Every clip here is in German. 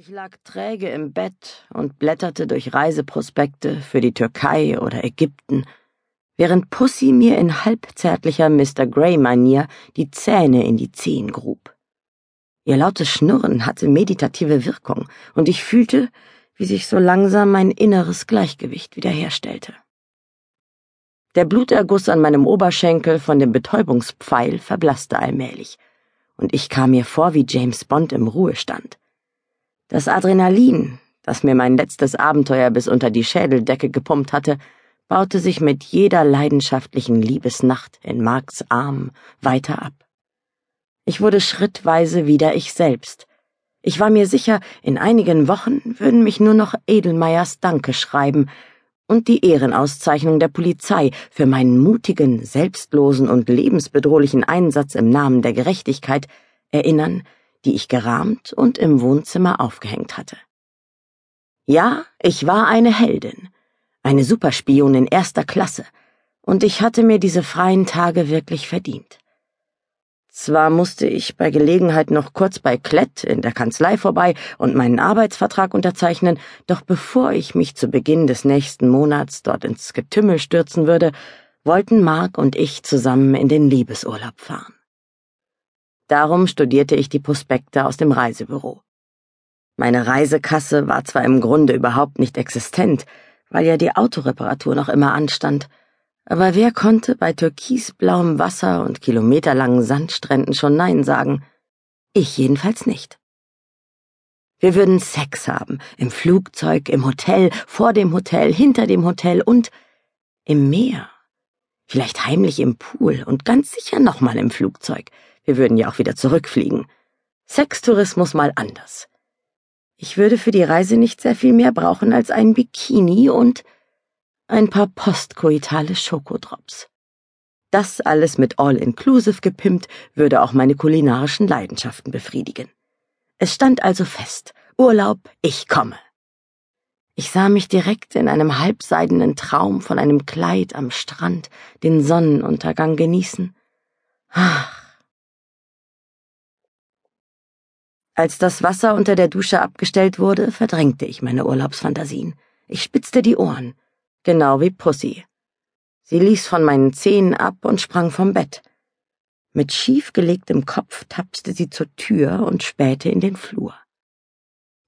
Ich lag träge im Bett und blätterte durch Reiseprospekte für die Türkei oder Ägypten, während Pussy mir in halbzärtlicher Mr. Grey-Manier die Zähne in die Zehen grub. Ihr lautes Schnurren hatte meditative Wirkung, und ich fühlte, wie sich so langsam mein inneres Gleichgewicht wiederherstellte. Der Bluterguss an meinem Oberschenkel von dem Betäubungspfeil verblasste allmählich, und ich kam mir vor wie James Bond im Ruhestand. Das Adrenalin, das mir mein letztes Abenteuer bis unter die Schädeldecke gepumpt hatte, baute sich mit jeder leidenschaftlichen Liebesnacht in Marks Arm weiter ab. Ich wurde schrittweise wieder ich selbst. Ich war mir sicher, in einigen Wochen würden mich nur noch Edelmeiers Danke schreiben und die Ehrenauszeichnung der Polizei für meinen mutigen, selbstlosen und lebensbedrohlichen Einsatz im Namen der Gerechtigkeit erinnern, die ich gerahmt und im Wohnzimmer aufgehängt hatte. Ja, ich war eine Heldin, eine Superspionin erster Klasse, und ich hatte mir diese freien Tage wirklich verdient. Zwar musste ich bei Gelegenheit noch kurz bei Klett in der Kanzlei vorbei und meinen Arbeitsvertrag unterzeichnen, doch bevor ich mich zu Beginn des nächsten Monats dort ins Getümmel stürzen würde, wollten Mark und ich zusammen in den Liebesurlaub fahren. Darum studierte ich die Prospekte aus dem Reisebüro. Meine Reisekasse war zwar im Grunde überhaupt nicht existent, weil ja die Autoreparatur noch immer anstand, aber wer konnte bei türkisblauem Wasser und kilometerlangen Sandstränden schon Nein sagen? Ich jedenfalls nicht. Wir würden Sex haben, im Flugzeug, im Hotel, vor dem Hotel, hinter dem Hotel und im Meer. Vielleicht heimlich im Pool und ganz sicher nochmal im Flugzeug. Wir würden ja auch wieder zurückfliegen. Sextourismus mal anders. Ich würde für die Reise nicht sehr viel mehr brauchen als ein Bikini und ein paar postkoitale Schokodrops. Das alles mit All-Inclusive gepimpt würde auch meine kulinarischen Leidenschaften befriedigen. Es stand also fest, Urlaub, ich komme. Ich sah mich direkt in einem halbseidenen Traum von einem Kleid am Strand den Sonnenuntergang genießen. Ach, Als das Wasser unter der Dusche abgestellt wurde, verdrängte ich meine Urlaubsfantasien. Ich spitzte die Ohren, genau wie Pussy. Sie ließ von meinen Zehen ab und sprang vom Bett. Mit schiefgelegtem Kopf tapste sie zur Tür und spähte in den Flur.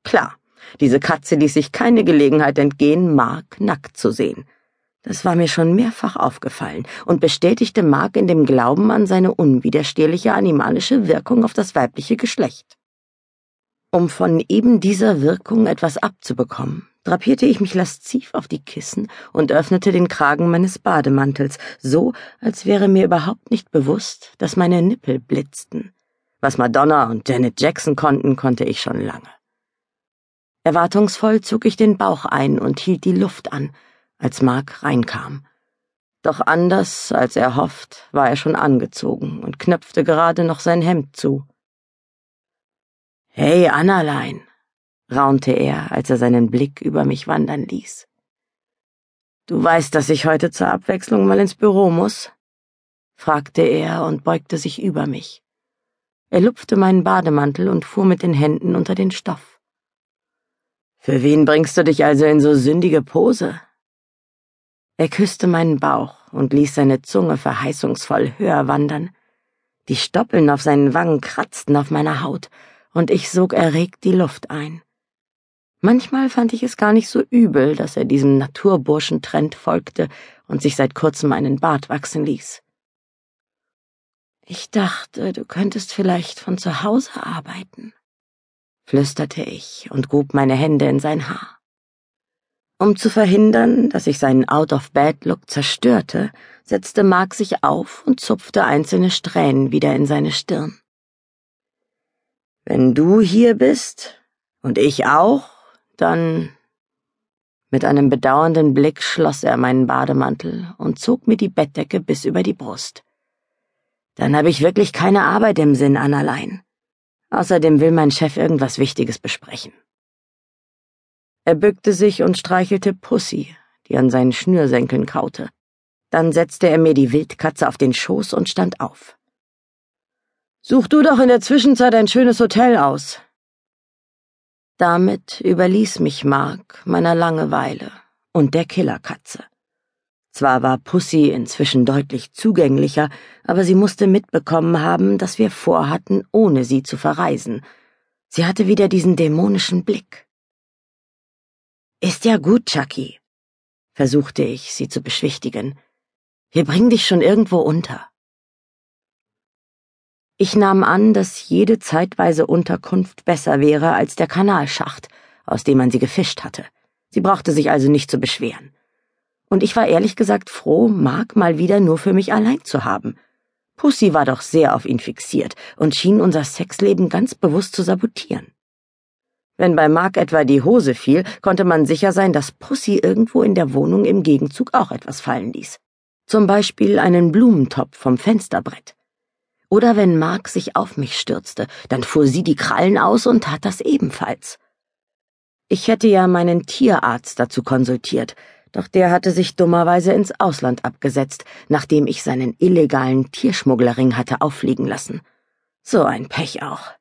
Klar, diese Katze ließ sich keine Gelegenheit entgehen, Mark nackt zu sehen. Das war mir schon mehrfach aufgefallen und bestätigte Mark in dem Glauben an seine unwiderstehliche animalische Wirkung auf das weibliche Geschlecht. Um von eben dieser Wirkung etwas abzubekommen, drapierte ich mich lasziv auf die Kissen und öffnete den Kragen meines Bademantels, so als wäre mir überhaupt nicht bewusst, dass meine Nippel blitzten. Was Madonna und Janet Jackson konnten, konnte ich schon lange. Erwartungsvoll zog ich den Bauch ein und hielt die Luft an, als Mark reinkam. Doch anders als er hofft, war er schon angezogen und knöpfte gerade noch sein Hemd zu. Hey, Annalein, raunte er, als er seinen Blick über mich wandern ließ. Du weißt, dass ich heute zur Abwechslung mal ins Büro muss? fragte er und beugte sich über mich. Er lupfte meinen Bademantel und fuhr mit den Händen unter den Stoff. Für wen bringst du dich also in so sündige Pose? Er küsste meinen Bauch und ließ seine Zunge verheißungsvoll höher wandern. Die Stoppeln auf seinen Wangen kratzten auf meiner Haut, und ich sog erregt die Luft ein. Manchmal fand ich es gar nicht so übel, dass er diesem Naturburschentrend folgte und sich seit kurzem einen Bart wachsen ließ. Ich dachte, du könntest vielleicht von zu Hause arbeiten, flüsterte ich und grub meine Hände in sein Haar. Um zu verhindern, dass ich seinen Out-of-Bed-Look zerstörte, setzte Mark sich auf und zupfte einzelne Strähnen wieder in seine Stirn. Wenn du hier bist und ich auch, dann. Mit einem bedauernden Blick schloss er meinen Bademantel und zog mir die Bettdecke bis über die Brust. Dann habe ich wirklich keine Arbeit im Sinn, Annalein. Außerdem will mein Chef irgendwas Wichtiges besprechen. Er bückte sich und streichelte Pussy, die an seinen Schnürsenkeln kaute. Dann setzte er mir die Wildkatze auf den Schoß und stand auf. Such du doch in der Zwischenzeit ein schönes Hotel aus. Damit überließ mich Mark meiner Langeweile und der Killerkatze. Zwar war Pussy inzwischen deutlich zugänglicher, aber sie musste mitbekommen haben, dass wir vorhatten, ohne sie zu verreisen. Sie hatte wieder diesen dämonischen Blick. Ist ja gut, Chucky, versuchte ich, sie zu beschwichtigen. Wir bringen dich schon irgendwo unter. Ich nahm an, dass jede zeitweise Unterkunft besser wäre als der Kanalschacht, aus dem man sie gefischt hatte. Sie brauchte sich also nicht zu beschweren und ich war ehrlich gesagt froh, Mark mal wieder nur für mich allein zu haben. Pussy war doch sehr auf ihn fixiert und schien unser Sexleben ganz bewusst zu sabotieren. Wenn bei Mark etwa die Hose fiel, konnte man sicher sein, dass Pussy irgendwo in der Wohnung im Gegenzug auch etwas fallen ließ. Zum Beispiel einen Blumentopf vom Fensterbrett. Oder wenn Mark sich auf mich stürzte, dann fuhr sie die Krallen aus und tat das ebenfalls. Ich hätte ja meinen Tierarzt dazu konsultiert, doch der hatte sich dummerweise ins Ausland abgesetzt, nachdem ich seinen illegalen Tierschmugglerring hatte auffliegen lassen. So ein Pech auch.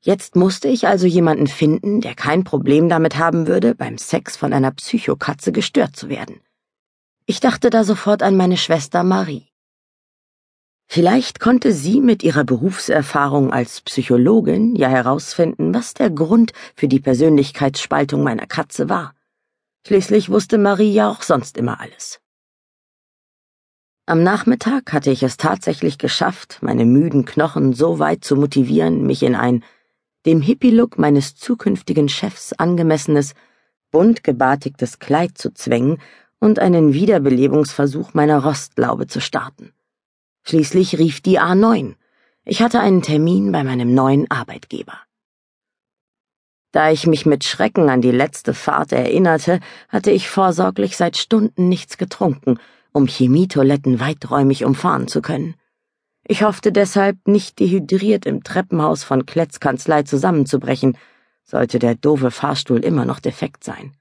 Jetzt musste ich also jemanden finden, der kein Problem damit haben würde, beim Sex von einer Psychokatze gestört zu werden. Ich dachte da sofort an meine Schwester Marie. Vielleicht konnte sie mit ihrer Berufserfahrung als Psychologin ja herausfinden, was der Grund für die Persönlichkeitsspaltung meiner Katze war. Schließlich wusste Marie ja auch sonst immer alles. Am Nachmittag hatte ich es tatsächlich geschafft, meine müden Knochen so weit zu motivieren, mich in ein dem Hippie-Look meines zukünftigen Chefs angemessenes, bunt gebartigtes Kleid zu zwängen und einen Wiederbelebungsversuch meiner Rostlaube zu starten. Schließlich rief die A9. Ich hatte einen Termin bei meinem neuen Arbeitgeber. Da ich mich mit Schrecken an die letzte Fahrt erinnerte, hatte ich vorsorglich seit Stunden nichts getrunken, um Chemietoiletten weiträumig umfahren zu können. Ich hoffte deshalb, nicht dehydriert im Treppenhaus von Kletz Kanzlei zusammenzubrechen, sollte der doofe Fahrstuhl immer noch defekt sein.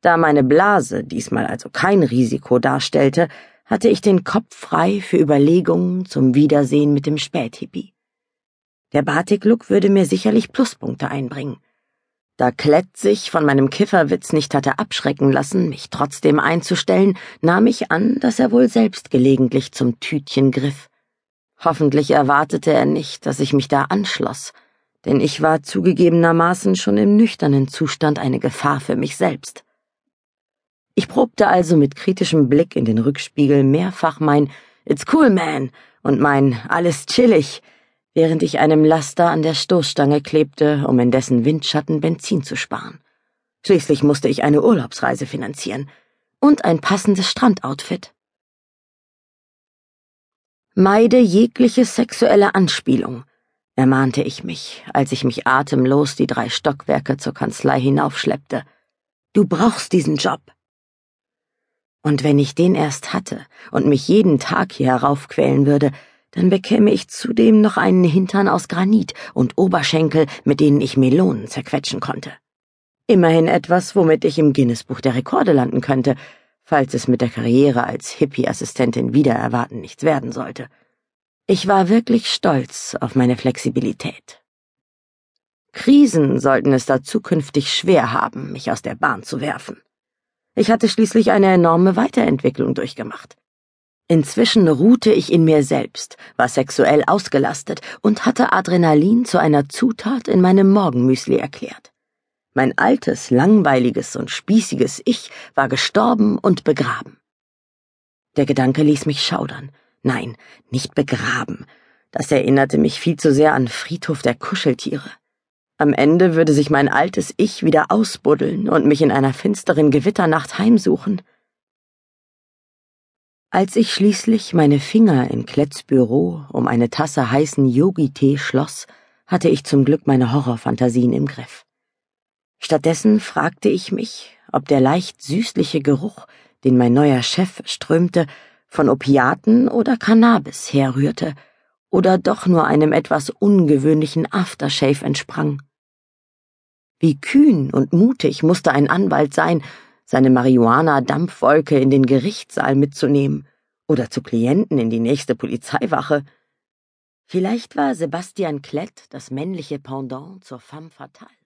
Da meine Blase diesmal also kein Risiko darstellte, hatte ich den Kopf frei für Überlegungen zum Wiedersehen mit dem Späthippie. Der Batik-Look würde mir sicherlich Pluspunkte einbringen. Da Klett sich von meinem Kifferwitz nicht hatte abschrecken lassen, mich trotzdem einzustellen, nahm ich an, dass er wohl selbst gelegentlich zum Tütchen griff. Hoffentlich erwartete er nicht, dass ich mich da anschloss, denn ich war zugegebenermaßen schon im nüchternen Zustand eine Gefahr für mich selbst. Ich probte also mit kritischem Blick in den Rückspiegel mehrfach mein It's cool, man und mein Alles chillig, während ich einem Laster an der Stoßstange klebte, um in dessen Windschatten Benzin zu sparen. Schließlich musste ich eine Urlaubsreise finanzieren und ein passendes Strandoutfit. Meide jegliche sexuelle Anspielung, ermahnte ich mich, als ich mich atemlos die drei Stockwerke zur Kanzlei hinaufschleppte. Du brauchst diesen Job. Und wenn ich den erst hatte und mich jeden Tag hier heraufquälen würde, dann bekäme ich zudem noch einen Hintern aus Granit und Oberschenkel, mit denen ich Melonen zerquetschen konnte. Immerhin etwas, womit ich im Guinnessbuch der Rekorde landen könnte, falls es mit der Karriere als Hippie-Assistentin wieder erwarten nichts werden sollte. Ich war wirklich stolz auf meine Flexibilität. Krisen sollten es da zukünftig schwer haben, mich aus der Bahn zu werfen. Ich hatte schließlich eine enorme Weiterentwicklung durchgemacht. Inzwischen ruhte ich in mir selbst, war sexuell ausgelastet und hatte Adrenalin zu einer Zutat in meinem Morgenmüsli erklärt. Mein altes, langweiliges und spießiges Ich war gestorben und begraben. Der Gedanke ließ mich schaudern. Nein, nicht begraben. Das erinnerte mich viel zu sehr an Friedhof der Kuscheltiere. Am Ende würde sich mein altes Ich wieder ausbuddeln und mich in einer finsteren Gewitternacht heimsuchen. Als ich schließlich meine Finger in Kletts Büro um eine Tasse heißen Yogi-Tee schloss, hatte ich zum Glück meine Horrorfantasien im Griff. Stattdessen fragte ich mich, ob der leicht süßliche Geruch, den mein neuer Chef strömte, von Opiaten oder Cannabis herrührte oder doch nur einem etwas ungewöhnlichen Aftershave entsprang. Wie kühn und mutig musste ein Anwalt sein, seine Marihuana-Dampfwolke in den Gerichtssaal mitzunehmen oder zu Klienten in die nächste Polizeiwache. Vielleicht war Sebastian Klett das männliche Pendant zur femme fatale.